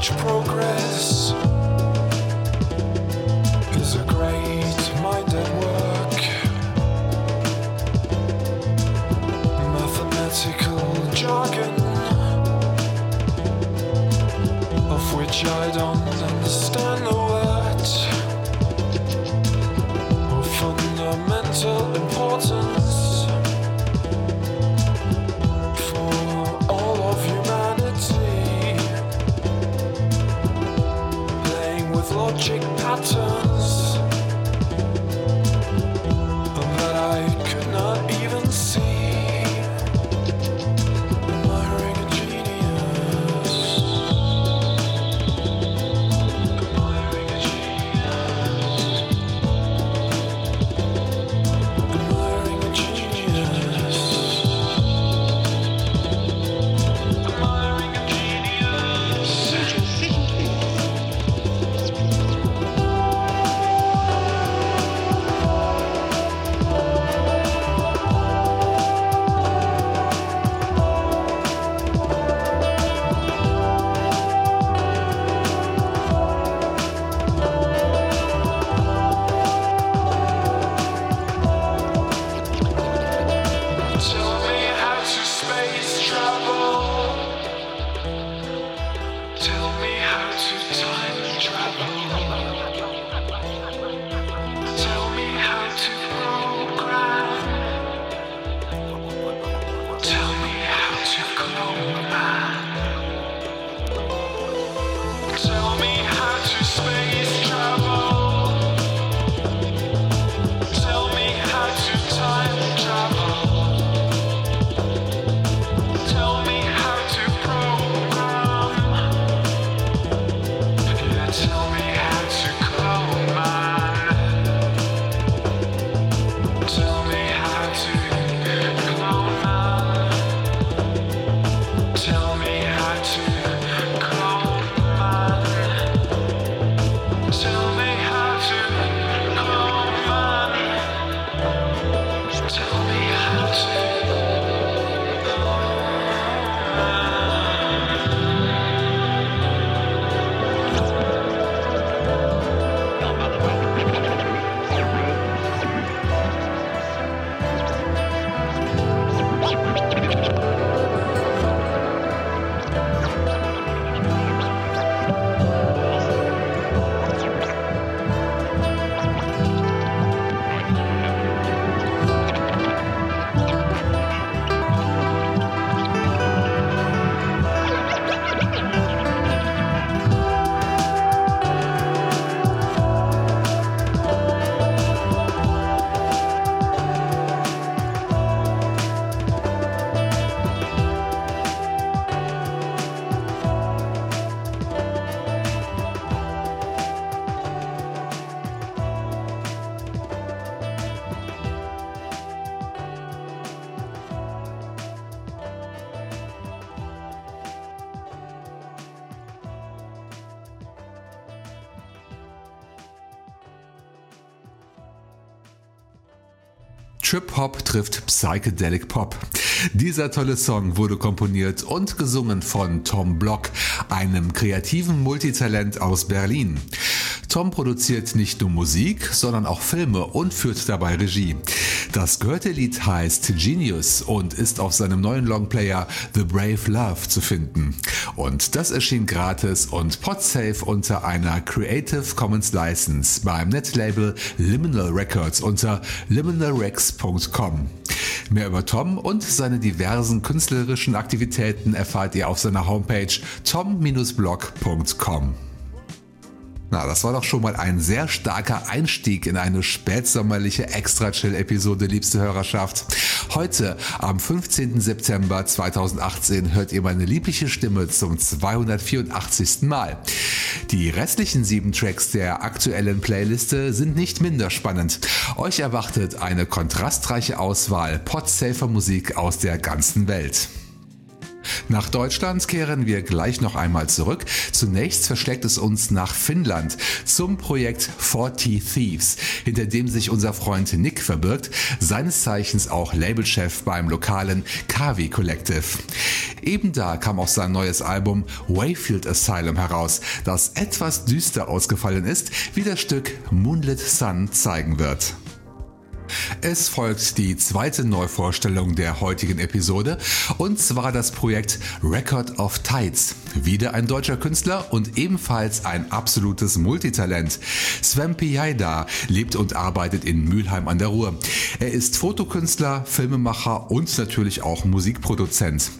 much progress. Hop trifft Psychedelic Pop. Dieser tolle Song wurde komponiert und gesungen von Tom Block, einem kreativen Multitalent aus Berlin. Tom produziert nicht nur Musik, sondern auch Filme und führt dabei Regie. Das gehörte Lied heißt Genius und ist auf seinem neuen Longplayer The Brave Love zu finden. Und das erschien gratis und podsafe unter einer Creative Commons License beim Netlabel Liminal Records unter liminalrex.com. Mehr über Tom und seine diversen künstlerischen Aktivitäten erfahrt ihr auf seiner Homepage tom-blog.com. Na, das war doch schon mal ein sehr starker Einstieg in eine spätsommerliche Extra-Chill-Episode, liebste Hörerschaft. Heute, am 15. September 2018, hört ihr meine liebliche Stimme zum 284. Mal. Die restlichen sieben Tracks der aktuellen Playliste sind nicht minder spannend. Euch erwartet eine kontrastreiche Auswahl podsafer Musik aus der ganzen Welt. Nach Deutschland kehren wir gleich noch einmal zurück. Zunächst verschlägt es uns nach Finnland zum Projekt 40 Thieves, hinter dem sich unser Freund Nick verbirgt, seines Zeichens auch Labelchef beim lokalen Kavi Collective. Eben da kam auch sein neues Album Wayfield Asylum heraus, das etwas düster ausgefallen ist, wie das Stück Moonlit Sun zeigen wird. Es folgt die zweite Neuvorstellung der heutigen Episode und zwar das Projekt Record of Tides. Wieder ein deutscher Künstler und ebenfalls ein absolutes Multitalent. Sven Piaida lebt und arbeitet in Mülheim an der Ruhr. Er ist Fotokünstler, Filmemacher und natürlich auch Musikproduzent.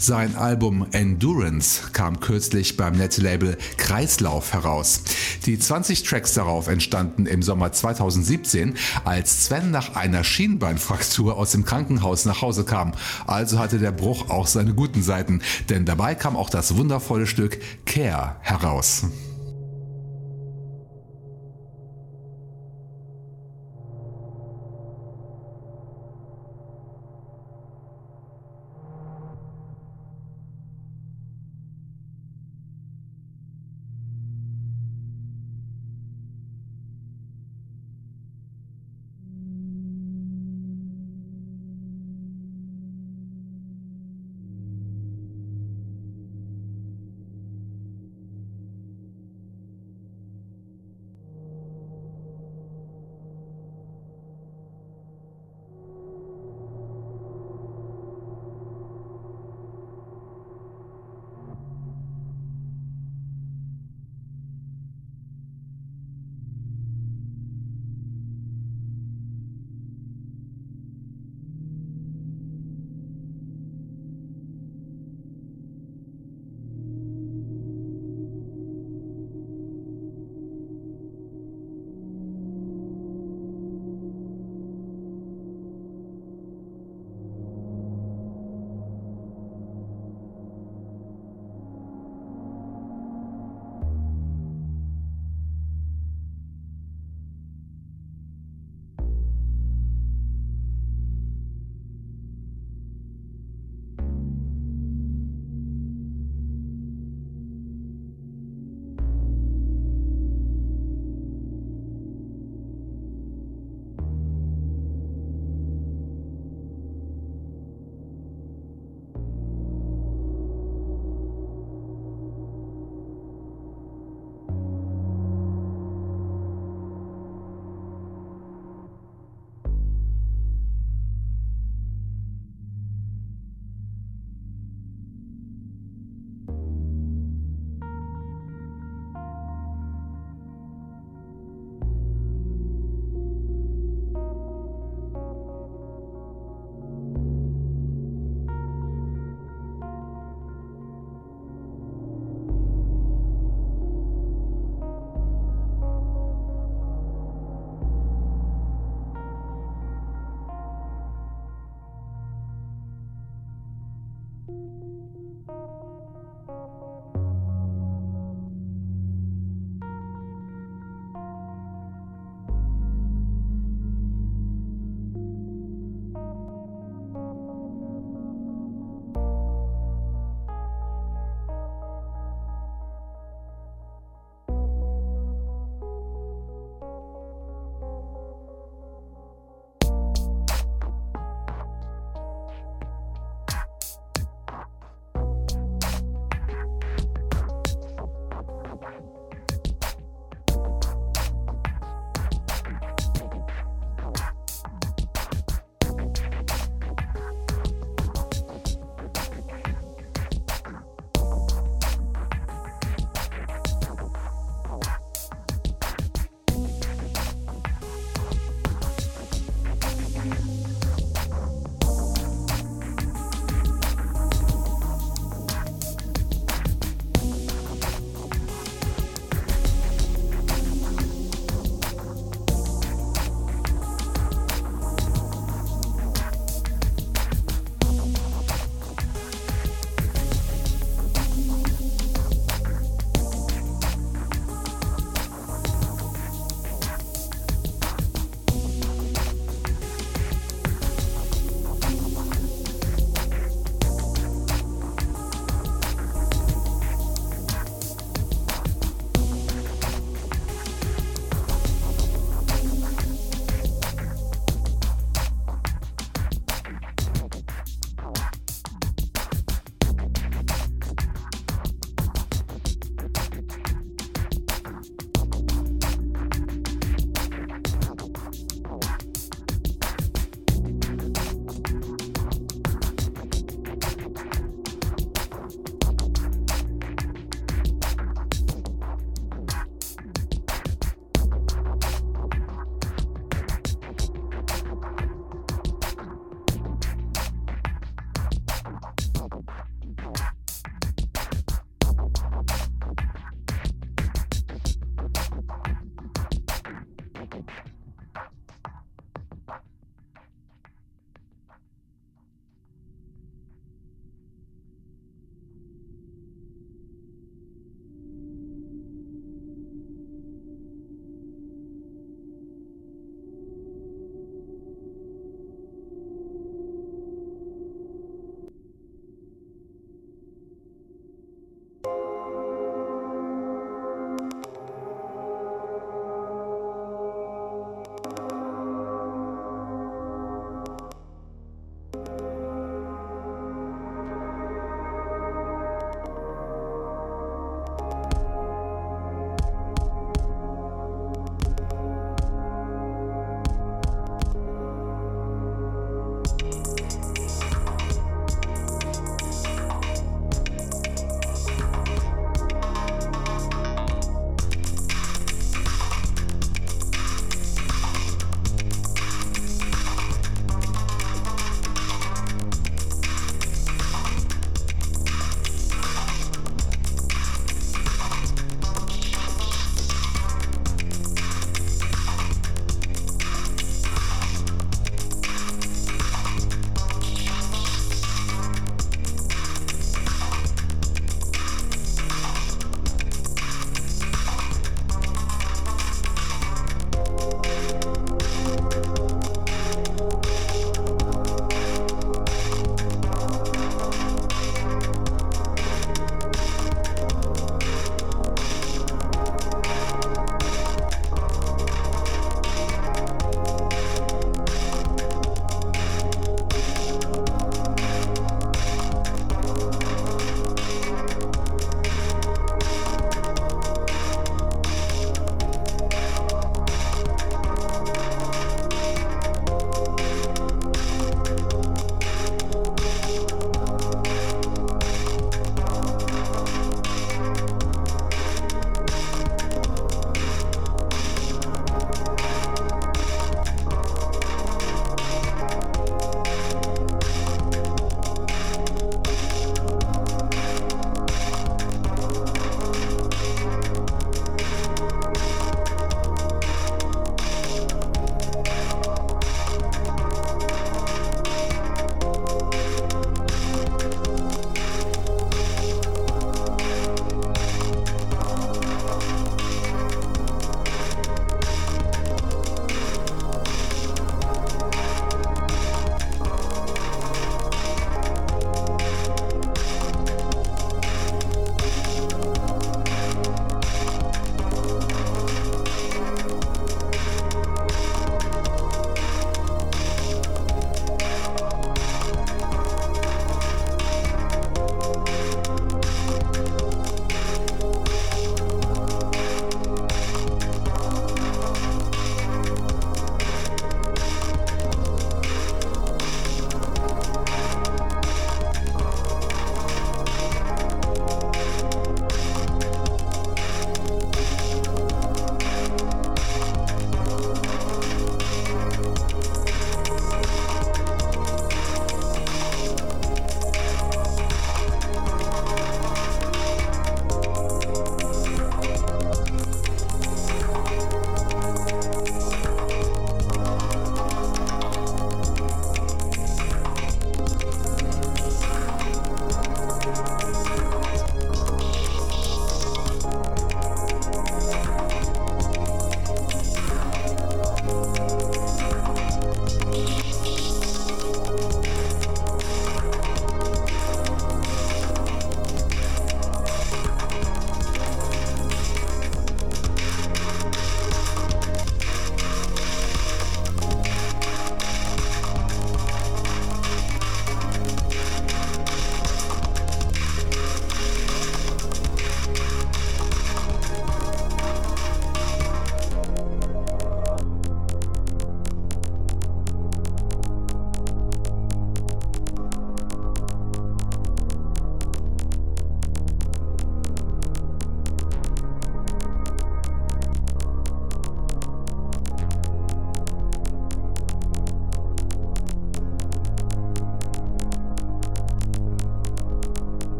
Sein Album Endurance kam kürzlich beim Netlabel Kreislauf heraus. Die 20 Tracks darauf entstanden im Sommer 2017, als Sven nach einer Schienbeinfraktur aus dem Krankenhaus nach Hause kam. Also hatte der Bruch auch seine guten Seiten, denn dabei kam auch das wundervolle Stück Care heraus.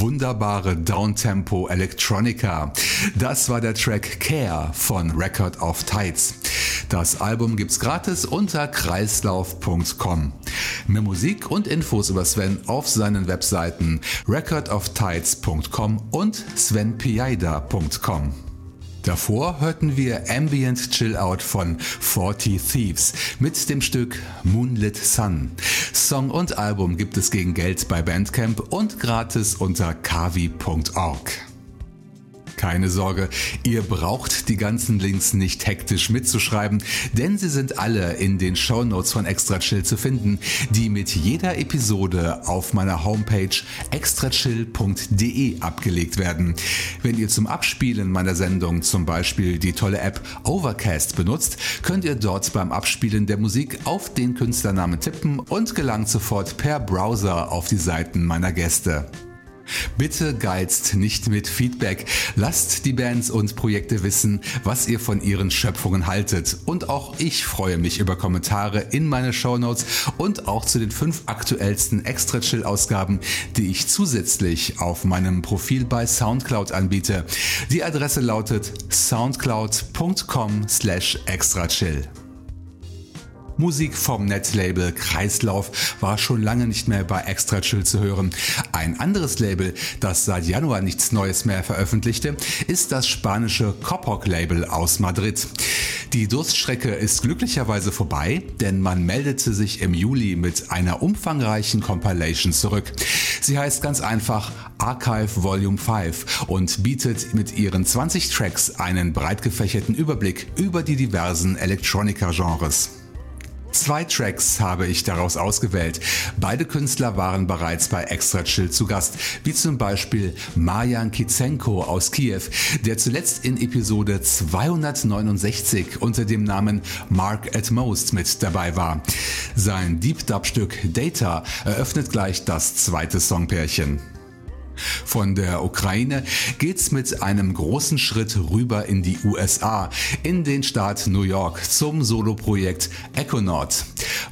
Wunderbare Downtempo Electronica. Das war der Track Care von Record of Tides. Das Album gibt's gratis unter kreislauf.com. Mehr Musik und Infos über Sven auf seinen Webseiten recordoftides.com und svenpiaida.com. Davor hörten wir Ambient Chill Out von 40 Thieves mit dem Stück Moonlit Sun. Song und Album gibt es gegen Geld bei Bandcamp und gratis unter kavi.org. Keine Sorge, ihr braucht die ganzen Links nicht hektisch mitzuschreiben, denn sie sind alle in den Show Notes von Extra Chill zu finden, die mit jeder Episode auf meiner Homepage extrachill.de abgelegt werden. Wenn ihr zum Abspielen meiner Sendung zum Beispiel die tolle App Overcast benutzt, könnt ihr dort beim Abspielen der Musik auf den Künstlernamen tippen und gelangt sofort per Browser auf die Seiten meiner Gäste. Bitte geizt nicht mit Feedback. Lasst die Bands und Projekte wissen, was ihr von ihren Schöpfungen haltet. Und auch ich freue mich über Kommentare in meine Shownotes und auch zu den fünf aktuellsten Extra Chill Ausgaben, die ich zusätzlich auf meinem Profil bei Soundcloud anbiete. Die Adresse lautet soundcloud.com slash extrachill. Musik vom Netlabel Kreislauf war schon lange nicht mehr bei Extra Chill zu hören. Ein anderes Label, das seit Januar nichts Neues mehr veröffentlichte, ist das spanische Coppoc Label aus Madrid. Die Durststrecke ist glücklicherweise vorbei, denn man meldete sich im Juli mit einer umfangreichen Compilation zurück. Sie heißt ganz einfach Archive Volume 5 und bietet mit ihren 20 Tracks einen breit gefächerten Überblick über die diversen Electronica-Genres. Zwei Tracks habe ich daraus ausgewählt. Beide Künstler waren bereits bei Extra Chill zu Gast, wie zum Beispiel Marjan Kizenko aus Kiew, der zuletzt in Episode 269 unter dem Namen Mark at Most mit dabei war. Sein Deep Dub Stück Data eröffnet gleich das zweite Songpärchen. Von der Ukraine geht's mit einem großen Schritt rüber in die USA, in den Staat New York zum Soloprojekt Econaut.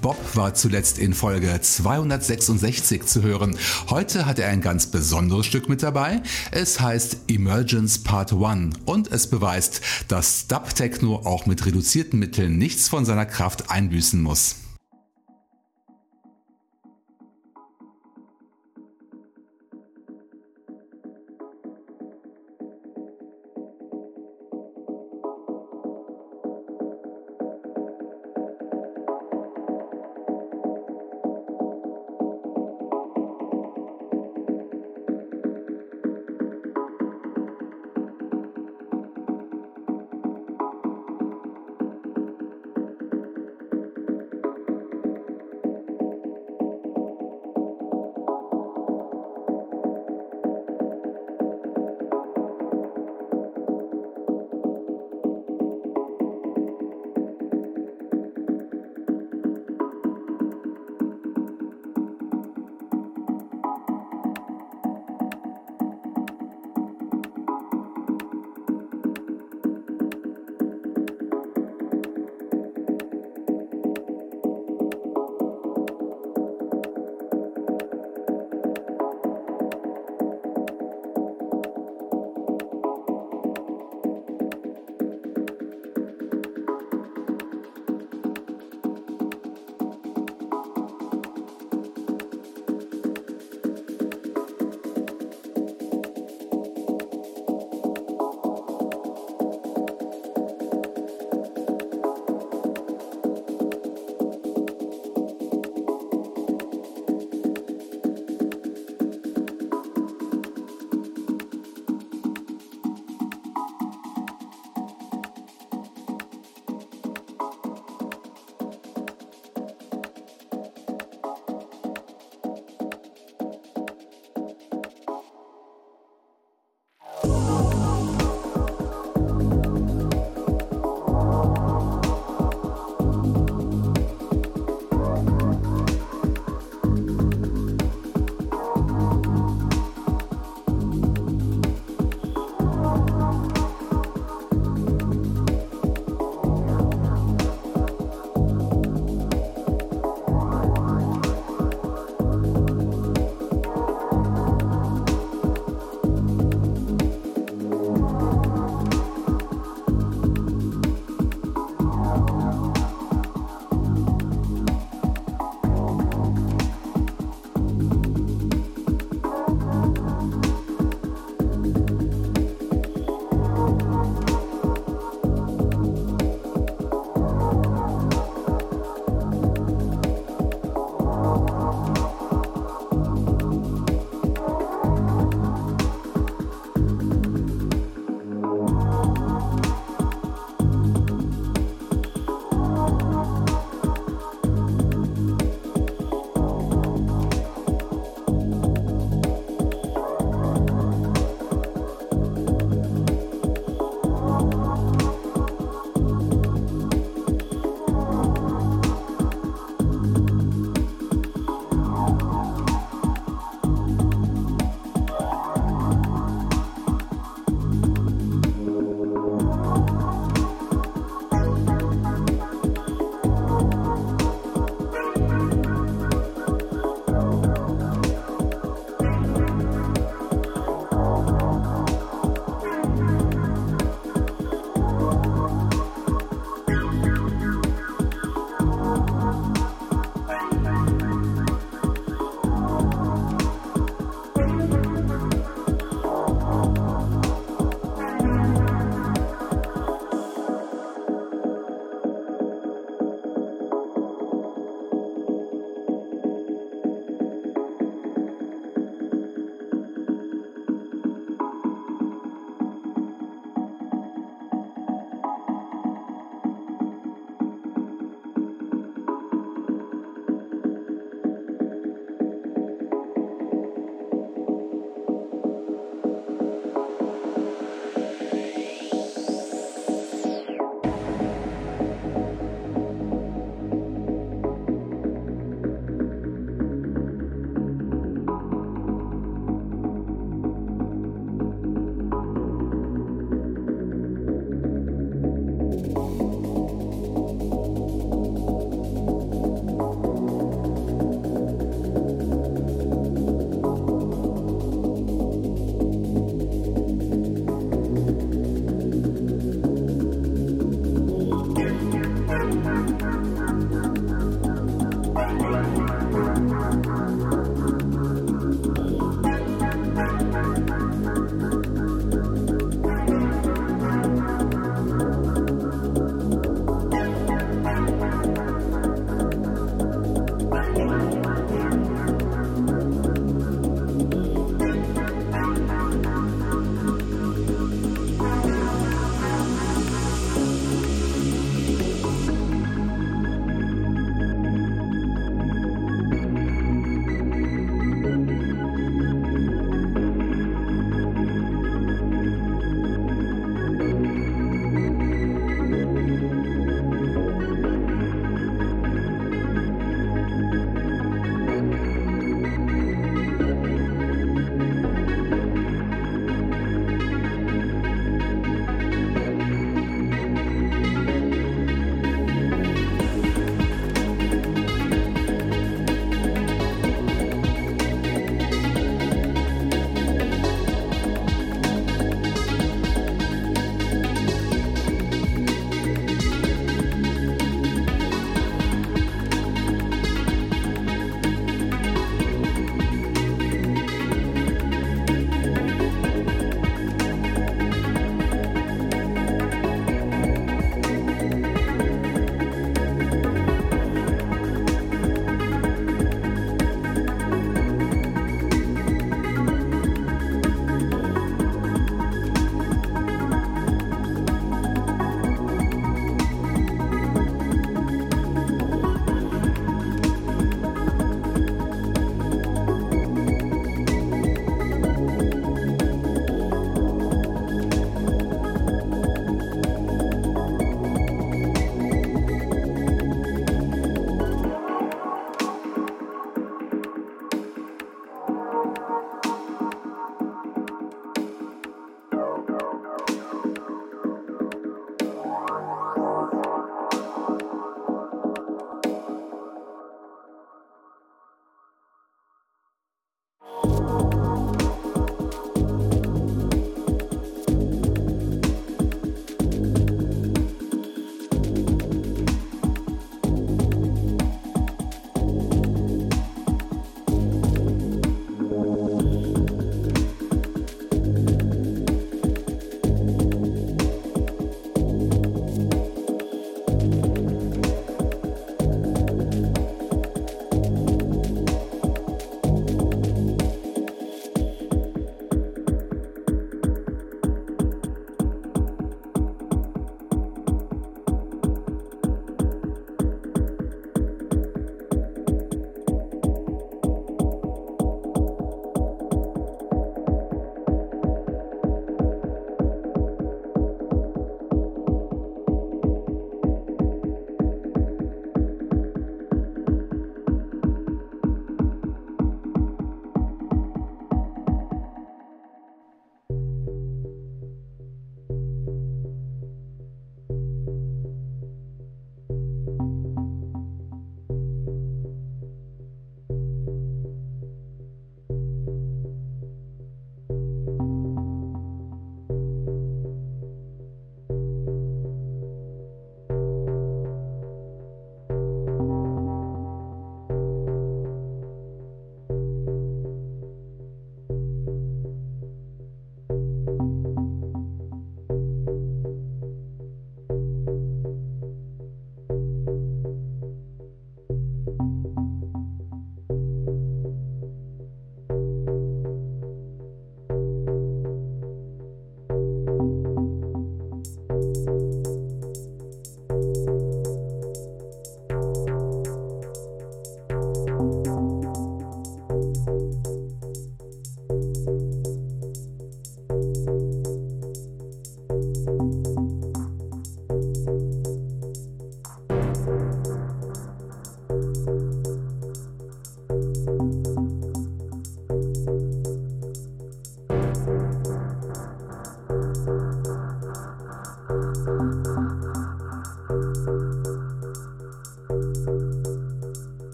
Bob war zuletzt in Folge 266 zu hören. Heute hat er ein ganz besonderes Stück mit dabei. Es heißt Emergence Part 1 und es beweist, dass Dub Techno auch mit reduzierten Mitteln nichts von seiner Kraft einbüßen muss.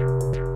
Música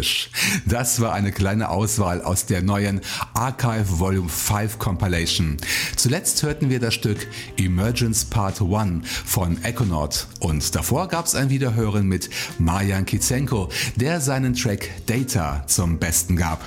Hypnotisch. Das war eine kleine Auswahl aus der neuen Archive Volume 5 Compilation. Zuletzt hörten wir das Stück Emergence Part 1 von Econaut und davor gab es ein Wiederhören mit Marjan Kizenko, der seinen Track Data zum Besten gab.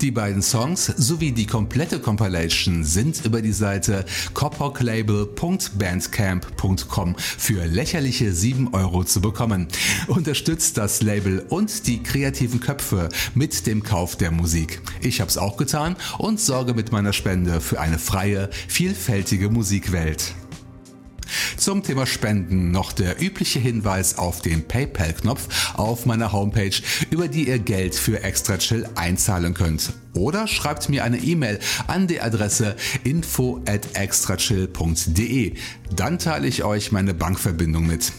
Die beiden Songs sowie die komplette Compilation sind über die Seite cophoclabel.bandcamp.com für lächerliche 7 Euro zu bekommen. Unterstützt das Label und die kreativen Köpfe mit dem Kauf der Musik. Ich habe es auch getan und sorge mit meiner Spende für eine freie, vielfältige Musikwelt. Zum Thema Spenden noch der übliche Hinweis auf den PayPal-Knopf auf meiner Homepage, über die ihr Geld für Extra Chill einzahlen könnt. Oder schreibt mir eine E-Mail an die Adresse info at extrachill.de. Dann teile ich euch meine Bankverbindung mit.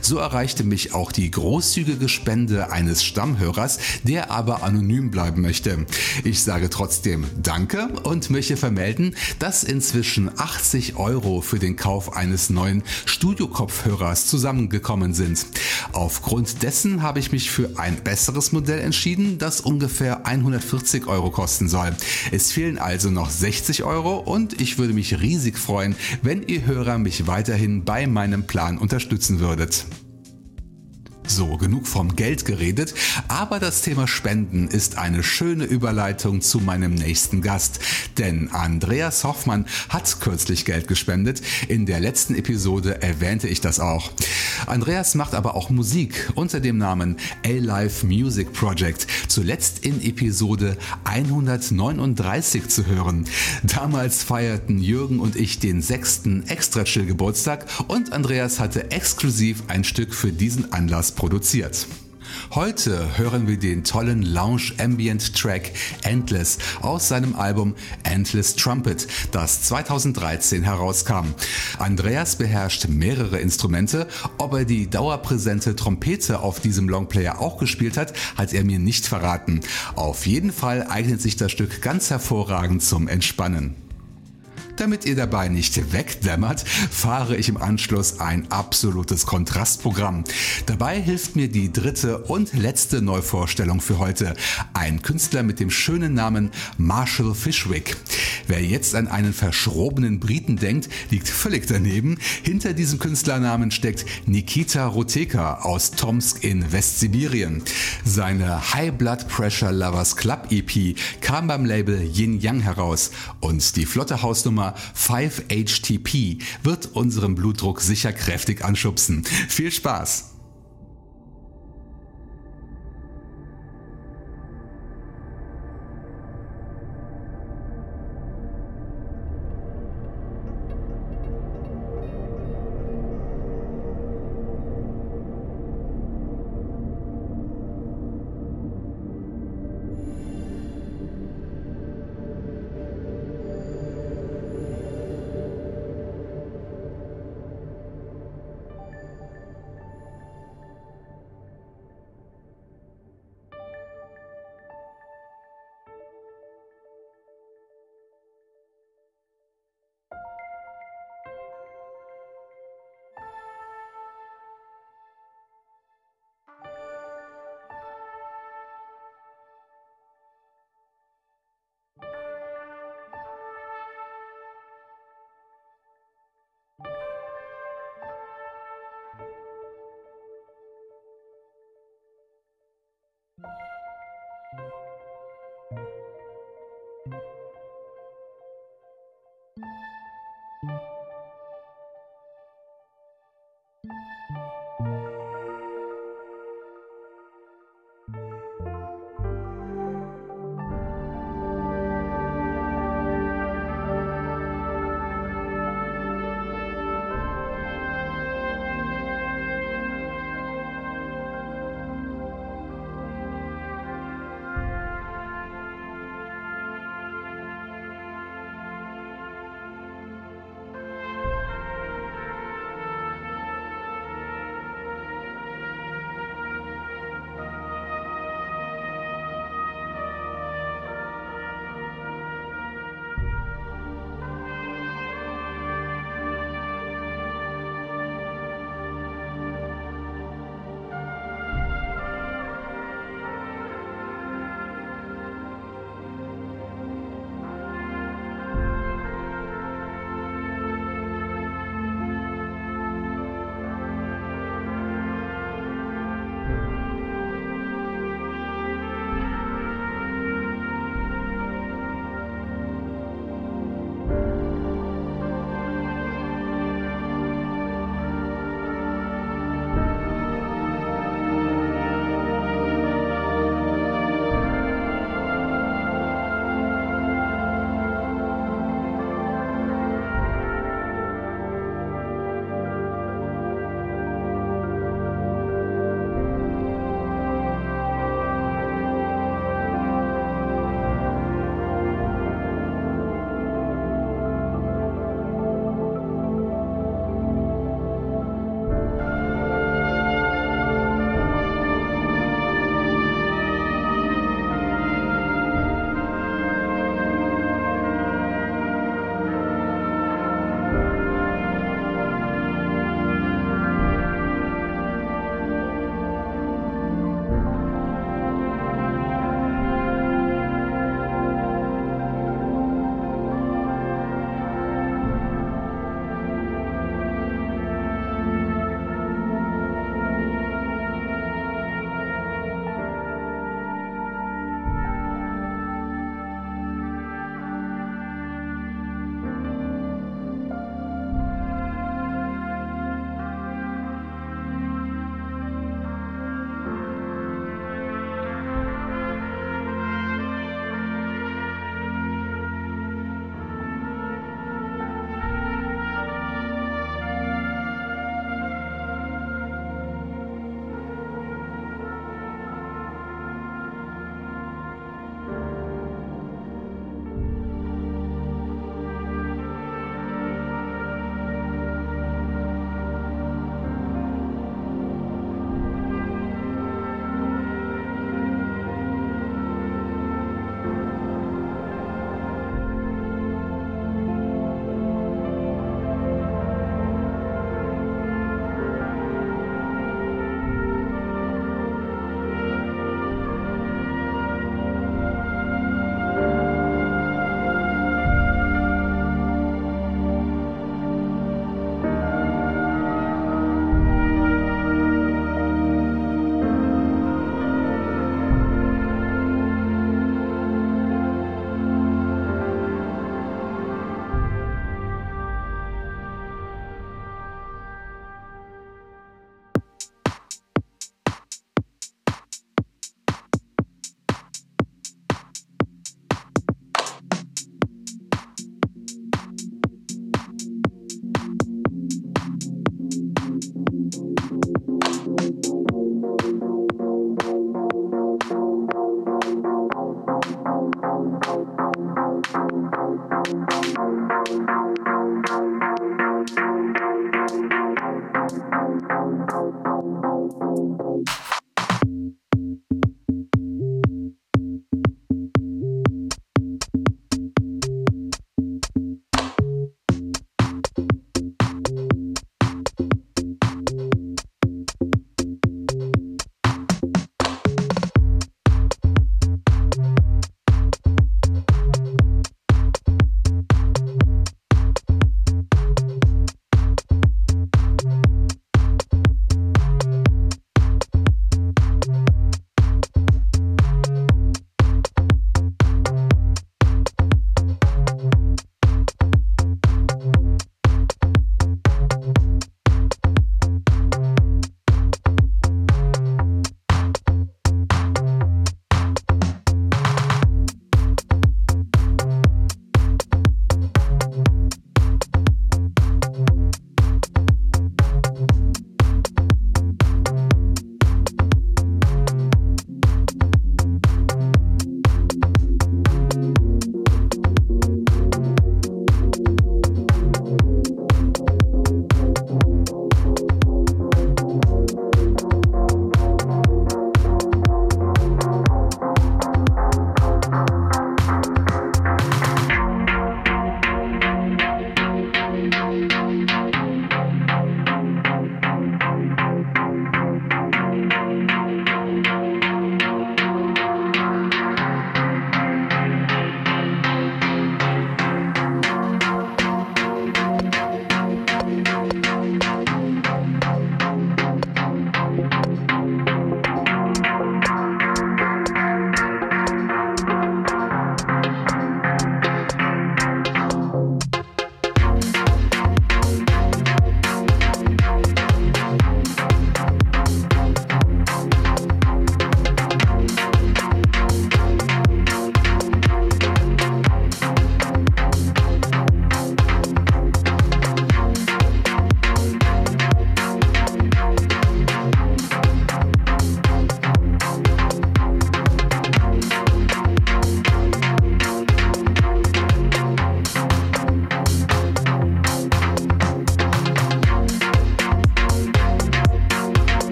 So erreichte mich auch die großzügige Spende eines Stammhörers, der aber anonym bleiben möchte. Ich sage trotzdem Danke und möchte vermelden, dass inzwischen 80 Euro für den Kauf eines neuen Studiokopfhörers zusammengekommen sind. Aufgrund dessen habe ich mich für ein besseres Modell entschieden, das ungefähr 140 Euro kosten soll. Es fehlen also noch 60 Euro und ich würde mich riesig freuen, wenn ihr Hörer mich weiterhin bei meinem Plan unterstützen würdet. So, genug vom Geld geredet, aber das Thema Spenden ist eine schöne Überleitung zu meinem nächsten Gast, denn Andreas Hoffmann hat kürzlich Geld gespendet. In der letzten Episode erwähnte ich das auch. Andreas macht aber auch Musik unter dem Namen A-Life Music Project, zuletzt in Episode 139 zu hören. Damals feierten Jürgen und ich den sechsten Extra Chill Geburtstag und Andreas hatte exklusiv ein Stück für diesen Anlass produziert. Heute hören wir den tollen Lounge Ambient Track Endless aus seinem Album Endless Trumpet, das 2013 herauskam. Andreas beherrscht mehrere Instrumente. Ob er die dauerpräsente Trompete auf diesem Longplayer auch gespielt hat, hat er mir nicht verraten. Auf jeden Fall eignet sich das Stück ganz hervorragend zum Entspannen. Damit ihr dabei nicht wegdämmert, fahre ich im Anschluss ein absolutes Kontrastprogramm. Dabei hilft mir die dritte und letzte Neuvorstellung für heute. Ein Künstler mit dem schönen Namen Marshall Fishwick. Wer jetzt an einen verschrobenen Briten denkt, liegt völlig daneben. Hinter diesem Künstlernamen steckt Nikita Roteka aus Tomsk in Westsibirien. Seine High Blood Pressure Lovers Club EP kam beim Label Yin Yang heraus und die flotte Hausnummer 5HTP wird unseren Blutdruck sicher kräftig anschubsen. Viel Spaß!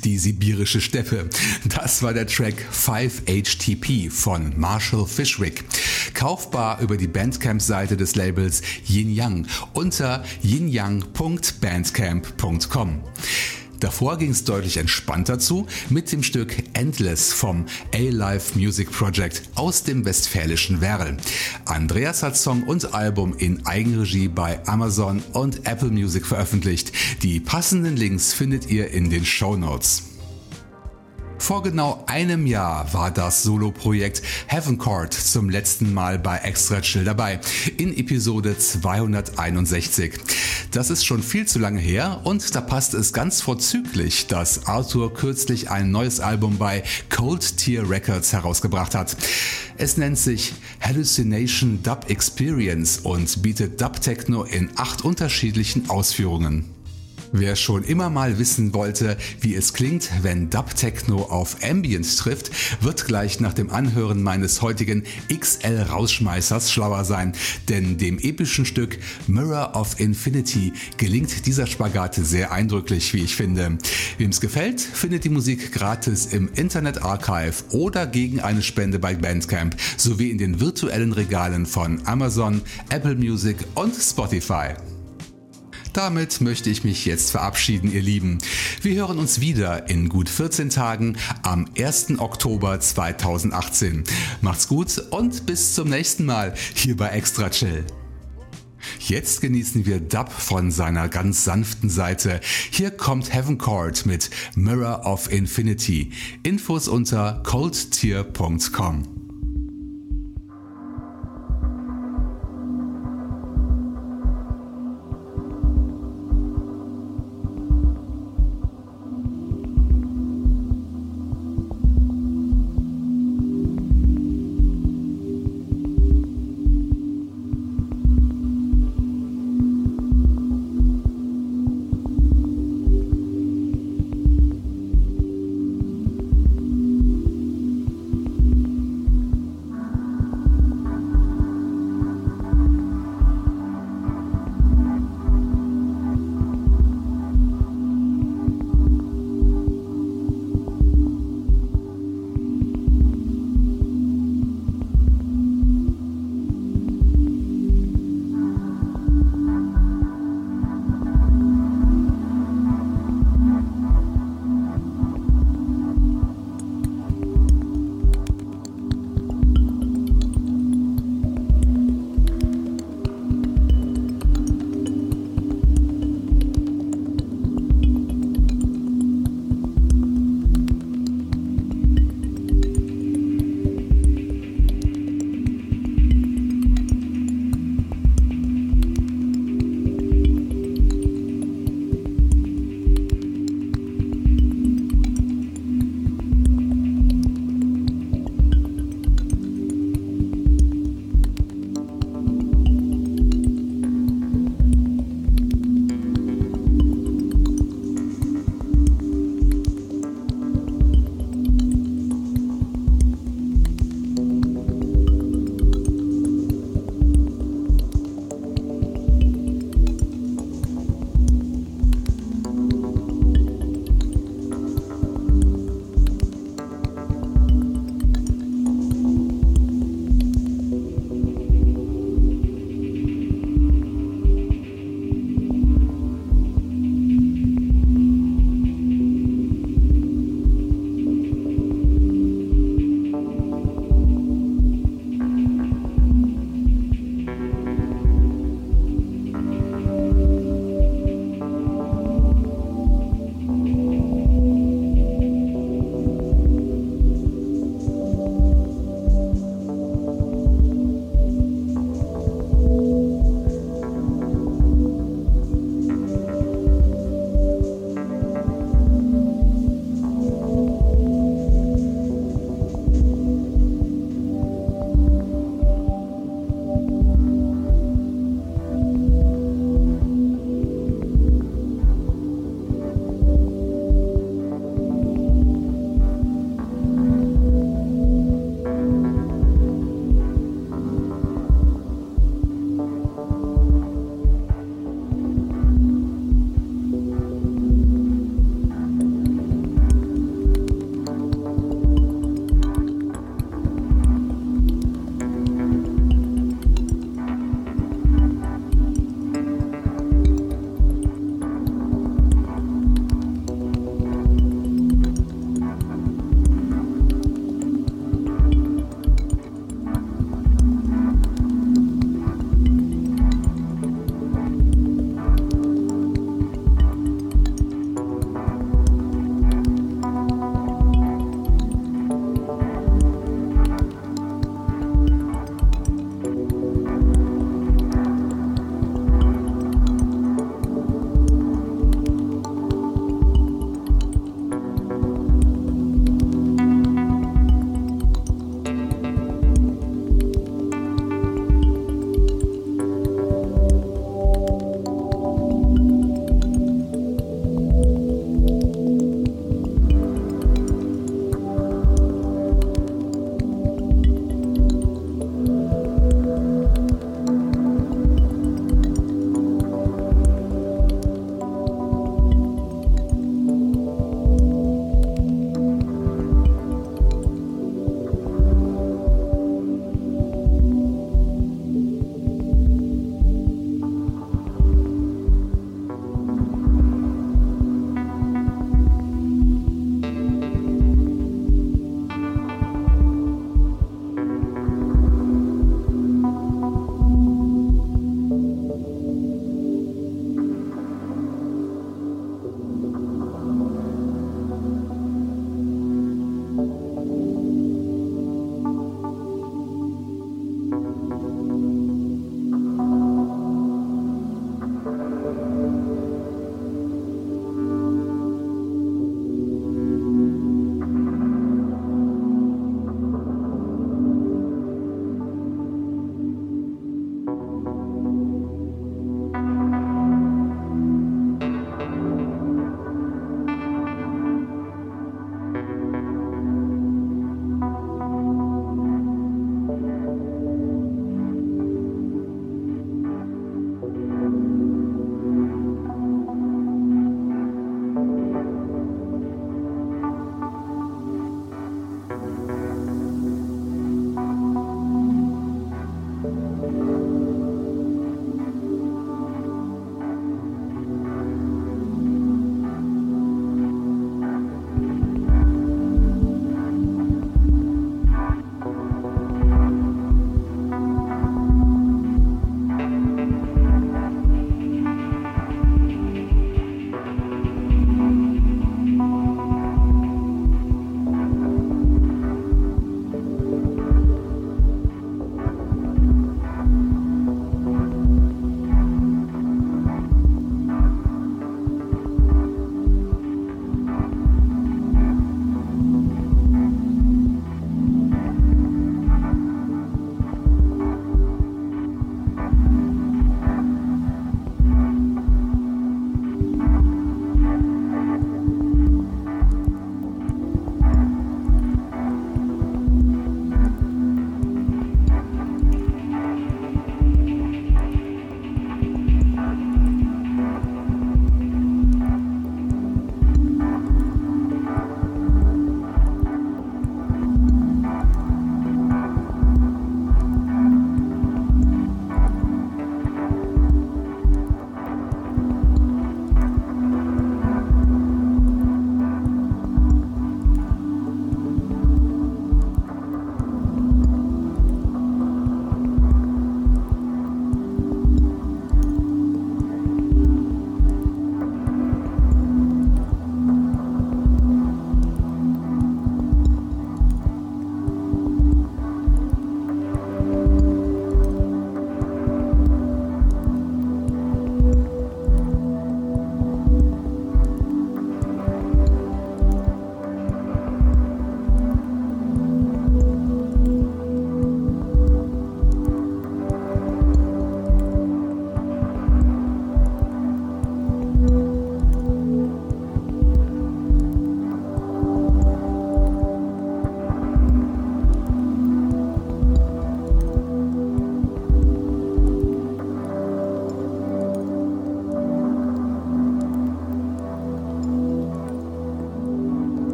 Die sibirische Steppe. Das war der Track 5HTP von Marshall Fishwick. Kaufbar über die Bandcamp-Seite des Labels Yin Yang unter yinyang.bandcamp.com. Davor ging es deutlich entspannter zu mit dem Stück Endless vom A-Live Music Project aus dem westfälischen Werl. Andreas hat Song und Album in Eigenregie bei Amazon und Apple Music veröffentlicht. Die passenden Links findet ihr in den Show Notes. Vor genau einem Jahr war das Solo-Projekt Heaven Court zum letzten Mal bei Extra Chill dabei, in Episode 261. Das ist schon viel zu lange her und da passt es ganz vorzüglich, dass Arthur kürzlich ein neues Album bei Cold Tier Records herausgebracht hat. Es nennt sich Hallucination Dub Experience und bietet Dub Techno in acht unterschiedlichen Ausführungen. Wer schon immer mal wissen wollte, wie es klingt, wenn Dub Techno auf Ambient trifft, wird gleich nach dem Anhören meines heutigen XL Rausschmeißers schlauer sein, denn dem epischen Stück Mirror of Infinity gelingt dieser Spagat sehr eindrücklich, wie ich finde. Wem es gefällt, findet die Musik gratis im Internet Archive oder gegen eine Spende bei Bandcamp sowie in den virtuellen Regalen von Amazon, Apple Music und Spotify. Damit möchte ich mich jetzt verabschieden, ihr Lieben. Wir hören uns wieder in gut 14 Tagen am 1. Oktober 2018. Macht's gut und bis zum nächsten Mal hier bei Extra Chill. Jetzt genießen wir Dub von seiner ganz sanften Seite. Hier kommt Heaven Court mit Mirror of Infinity. Infos unter coldtier.com.